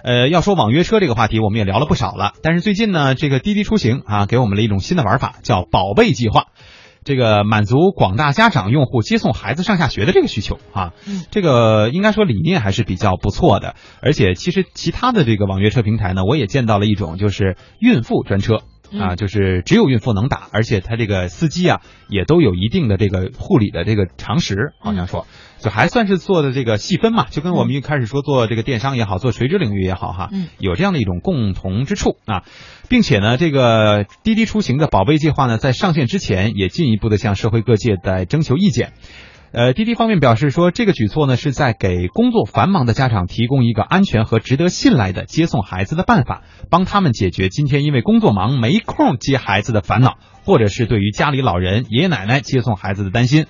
呃，要说网约车这个话题，我们也聊了不少了。但是最近呢，这个滴滴出行啊，给我们了一种新的玩法，叫宝贝计划。这个满足广大家长用户接送孩子上下学的这个需求啊，这个应该说理念还是比较不错的。而且其实其他的这个网约车平台呢，我也见到了一种就是孕妇专车。啊，就是只有孕妇能打，而且他这个司机啊，也都有一定的这个护理的这个常识，好像说，就还算是做的这个细分嘛，就跟我们一开始说做这个电商也好，做垂直领域也好哈，有这样的一种共同之处啊，并且呢，这个滴滴出行的宝贝计划呢，在上线之前，也进一步的向社会各界在征求意见。呃，滴滴方面表示说，这个举措呢是在给工作繁忙的家长提供一个安全和值得信赖的接送孩子的办法，帮他们解决今天因为工作忙没空接孩子的烦恼，或者是对于家里老人、爷爷奶奶接送孩子的担心。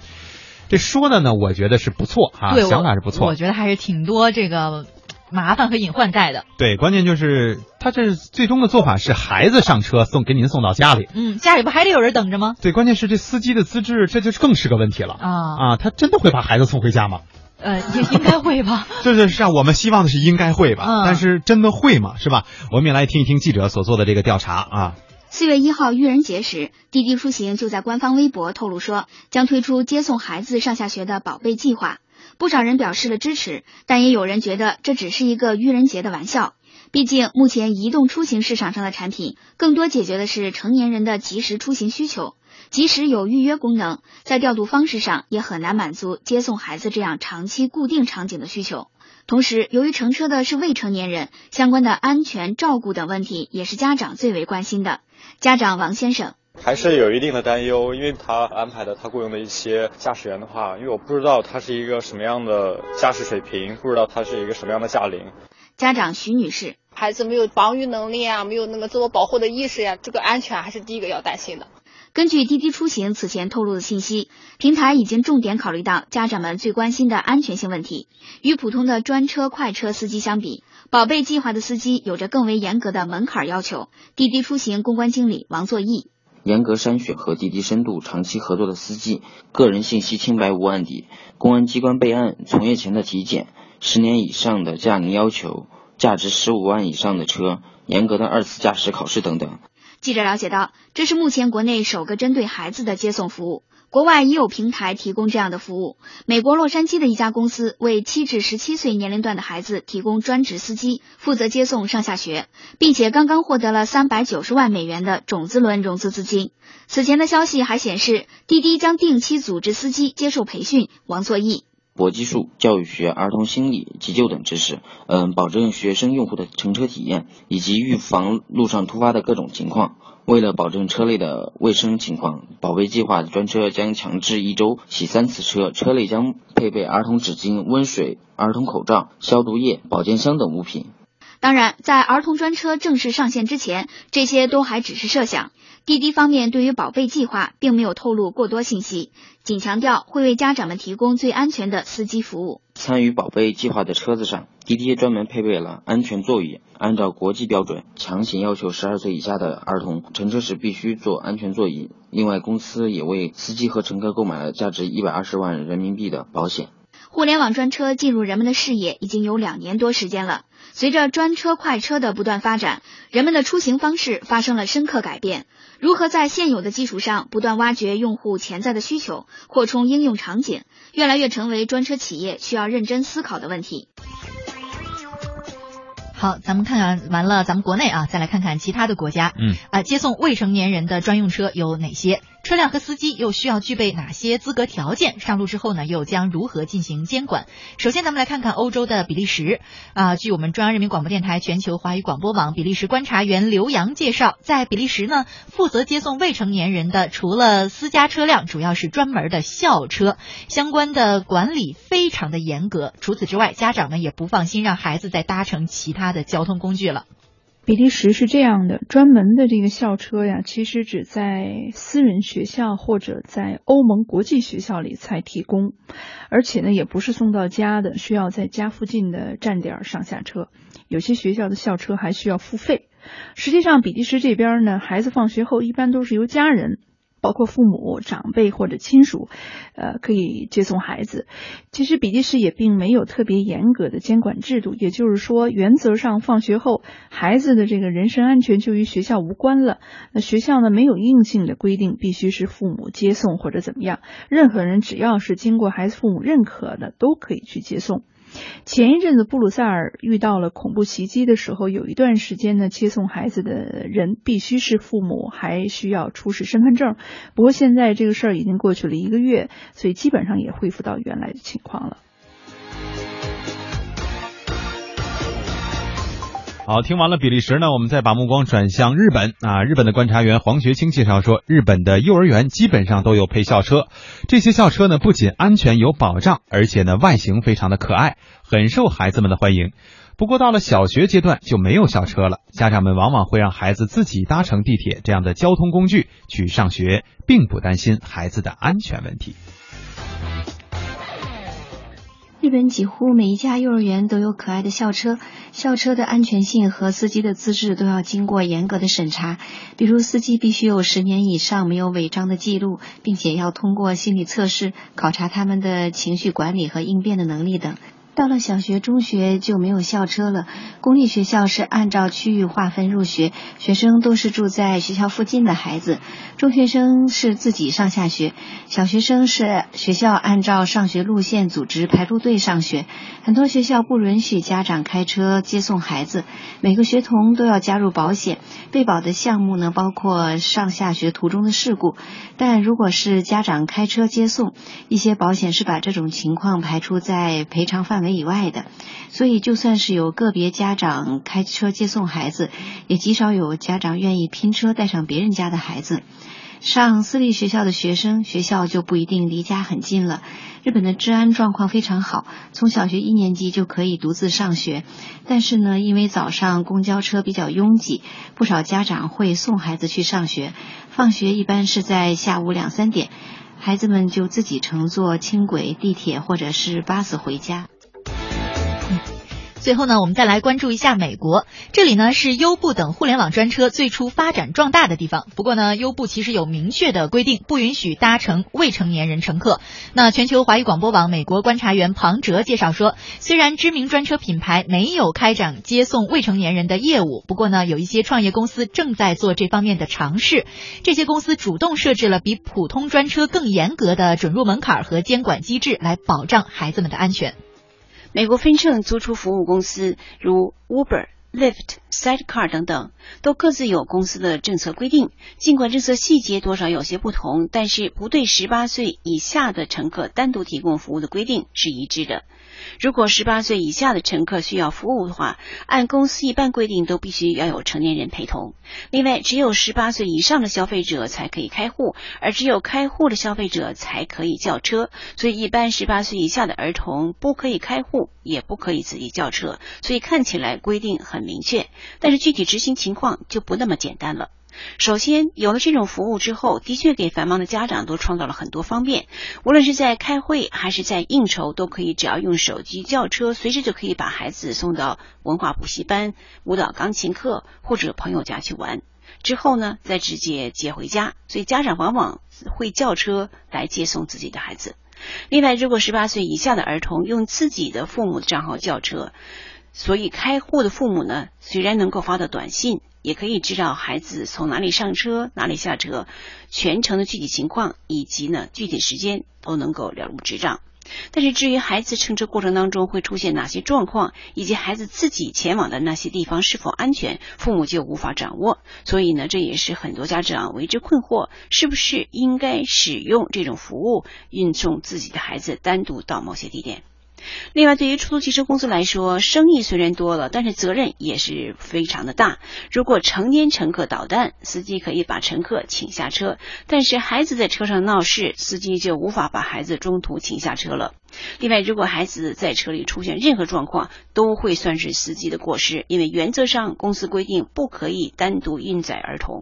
这说的呢，我觉得是不错哈，想法是不错。我觉得还是挺多这个。麻烦和隐患在的，对，关键就是他这最终的做法是孩子上车送给您送到家里，嗯，家里不还得有人等着吗？对，关键是这司机的资质，这就更是个问题了啊啊！他真的会把孩子送回家吗？呃，也应该会吧。就是是啊，我们希望的是应该会吧，但是真的会吗？是吧？我们也来听一听记者所做的这个调查啊。四月一号愚人节时，滴滴出行就在官方微博透露说，将推出接送孩子上下学的宝贝计划。不少人表示了支持，但也有人觉得这只是一个愚人节的玩笑。毕竟，目前移动出行市场上的产品更多解决的是成年人的即时出行需求，即使有预约功能，在调度方式上也很难满足接送孩子这样长期固定场景的需求。同时，由于乘车的是未成年人，相关的安全照顾等问题也是家长最为关心的。家长王先生。还是有一定的担忧，因为他安排的他雇佣的一些驾驶员的话，因为我不知道他是一个什么样的驾驶水平，不知道他是一个什么样的驾龄。家长徐女士，孩子没有防御能力啊，没有那个自我保护的意识呀，这个安全还是第一个要担心的。根据滴滴出行此前透露的信息，平台已经重点考虑到家长们最关心的安全性问题。与普通的专车快车司机相比，宝贝计划的司机有着更为严格的门槛要求。滴滴出行公关经理王作义。严格筛选和滴滴深度长期合作的司机，个人信息清白无案底，公安机关备案，从业前的体检，十年以上的驾龄要求，价值十五万以上的车，严格的二次驾驶考试等等。记者了解到，这是目前国内首个针对孩子的接送服务。国外已有平台提供这样的服务。美国洛杉矶的一家公司为七至十七岁年龄段的孩子提供专职司机，负责接送上下学，并且刚刚获得了三百九十万美元的种子轮融资资金。此前的消息还显示，滴滴将定期组织司机接受培训。王作义。搏击术、教育学、儿童心理、急救等知识，嗯，保证学生用户的乘车体验以及预防路上突发的各种情况。为了保证车内的卫生情况，宝贝计划专车将强制一周洗三次车，车内将配备儿童纸巾、温水、儿童口罩、消毒液、保健箱等物品。当然，在儿童专车正式上线之前，这些都还只是设想。滴滴方面对于宝贝计划并没有透露过多信息，仅强调会为家长们提供最安全的司机服务。参与宝贝计划的车子上，滴滴专门配备了安全座椅，按照国际标准，强行要求十二岁以下的儿童乘车时必须坐安全座椅。另外，公司也为司机和乘客购买了价值一百二十万人民币的保险。互联网专车进入人们的视野已经有两年多时间了。随着专车快车的不断发展，人们的出行方式发生了深刻改变。如何在现有的基础上不断挖掘用户潜在的需求，扩充应用场景，越来越成为专车企业需要认真思考的问题。好，咱们看看完了咱们国内啊，再来看看其他的国家。嗯啊，接送未成年人的专用车有哪些？车辆和司机又需要具备哪些资格条件？上路之后呢，又将如何进行监管？首先，咱们来看看欧洲的比利时啊。据我们中央人民广播电台全球华语广播网比利时观察员刘洋介绍，在比利时呢，负责接送未成年人的，除了私家车辆，主要是专门的校车，相关的管理非常的严格。除此之外，家长们也不放心让孩子再搭乘其他的交通工具了。比利时是这样的，专门的这个校车呀，其实只在私人学校或者在欧盟国际学校里才提供，而且呢，也不是送到家的，需要在家附近的站点上下车。有些学校的校车还需要付费。实际上，比利时这边呢，孩子放学后一般都是由家人包括父母、长辈或者亲属，呃，可以接送孩子。其实比利时也并没有特别严格的监管制度，也就是说，原则上放学后孩子的这个人身安全就与学校无关了。那学校呢没有硬性的规定必须是父母接送或者怎么样，任何人只要是经过孩子父母认可的都可以去接送。前一阵子布鲁塞尔遇到了恐怖袭击的时候，有一段时间呢，接送孩子的人必须是父母，还需要出示身份证。不过现在这个事儿已经过去了一个月，所以基本上也恢复到原来的情况了。好，听完了比利时呢，我们再把目光转向日本啊。日本的观察员黄学清介绍说，日本的幼儿园基本上都有配校车，这些校车呢不仅安全有保障，而且呢外形非常的可爱，很受孩子们的欢迎。不过到了小学阶段就没有校车了，家长们往往会让孩子自己搭乘地铁这样的交通工具去上学，并不担心孩子的安全问题。日本几乎每一家幼儿园都有可爱的校车，校车的安全性和司机的资质都要经过严格的审查，比如司机必须有十年以上没有违章的记录，并且要通过心理测试考察他们的情绪管理和应变的能力等。到了小学、中学就没有校车了。公立学校是按照区域划分入学，学生都是住在学校附近的孩子。中学生是自己上下学，小学生是学校按照上学路线组织排路队上学。很多学校不允许家长开车接送孩子，每个学童都要加入保险。被保的项目呢，包括上下学途中的事故。但如果是家长开车接送，一些保险是把这种情况排除在赔偿范围。以外的，所以就算是有个别家长开车接送孩子，也极少有家长愿意拼车带上别人家的孩子。上私立学校的学生，学校就不一定离家很近了。日本的治安状况非常好，从小学一年级就可以独自上学。但是呢，因为早上公交车比较拥挤，不少家长会送孩子去上学。放学一般是在下午两三点，孩子们就自己乘坐轻轨、地铁或者是巴士回家。最后呢，我们再来关注一下美国，这里呢是优步等互联网专车最初发展壮大的地方。不过呢，优步其实有明确的规定，不允许搭乘未成年人乘客。那全球华语广播网美国观察员庞哲介绍说，虽然知名专车品牌没有开展接送未成年人的业务，不过呢，有一些创业公司正在做这方面的尝试。这些公司主动设置了比普通专车更严格的准入门槛和监管机制，来保障孩子们的安全。美国分盛租出服务公司如 Uber、Lyft、Sidecar 等等，都各自有公司的政策规定。尽管政策细节多少有些不同，但是不对十八岁以下的乘客单独提供服务的规定是一致的。如果十八岁以下的乘客需要服务的话，按公司一般规定都必须要有成年人陪同。另外，只有十八岁以上的消费者才可以开户，而只有开户的消费者才可以叫车。所以，一般十八岁以下的儿童不可以开户，也不可以自己叫车。所以看起来规定很明确，但是具体执行情况就不那么简单了。首先，有了这种服务之后，的确给繁忙的家长都创造了很多方便。无论是在开会还是在应酬，都可以只要用手机叫车，随时就可以把孩子送到文化补习班、舞蹈、钢琴课或者朋友家去玩。之后呢，再直接接回家。所以家长往往会叫车来接送自己的孩子。另外，如果十八岁以下的儿童用自己的父母的账号叫车，所以开户的父母呢，虽然能够发到短信。也可以知道孩子从哪里上车、哪里下车，全程的具体情况以及呢具体时间都能够了如指掌。但是至于孩子乘车过程当中会出现哪些状况，以及孩子自己前往的那些地方是否安全，父母就无法掌握。所以呢，这也是很多家长为之困惑：是不是应该使用这种服务，运送自己的孩子单独到某些地点？另外，对于出租汽车公司来说，生意虽然多了，但是责任也是非常的大。如果成年乘客捣蛋，司机可以把乘客请下车；但是孩子在车上闹事，司机就无法把孩子中途请下车了。另外，如果孩子在车里出现任何状况，都会算是司机的过失，因为原则上公司规定不可以单独运载儿童。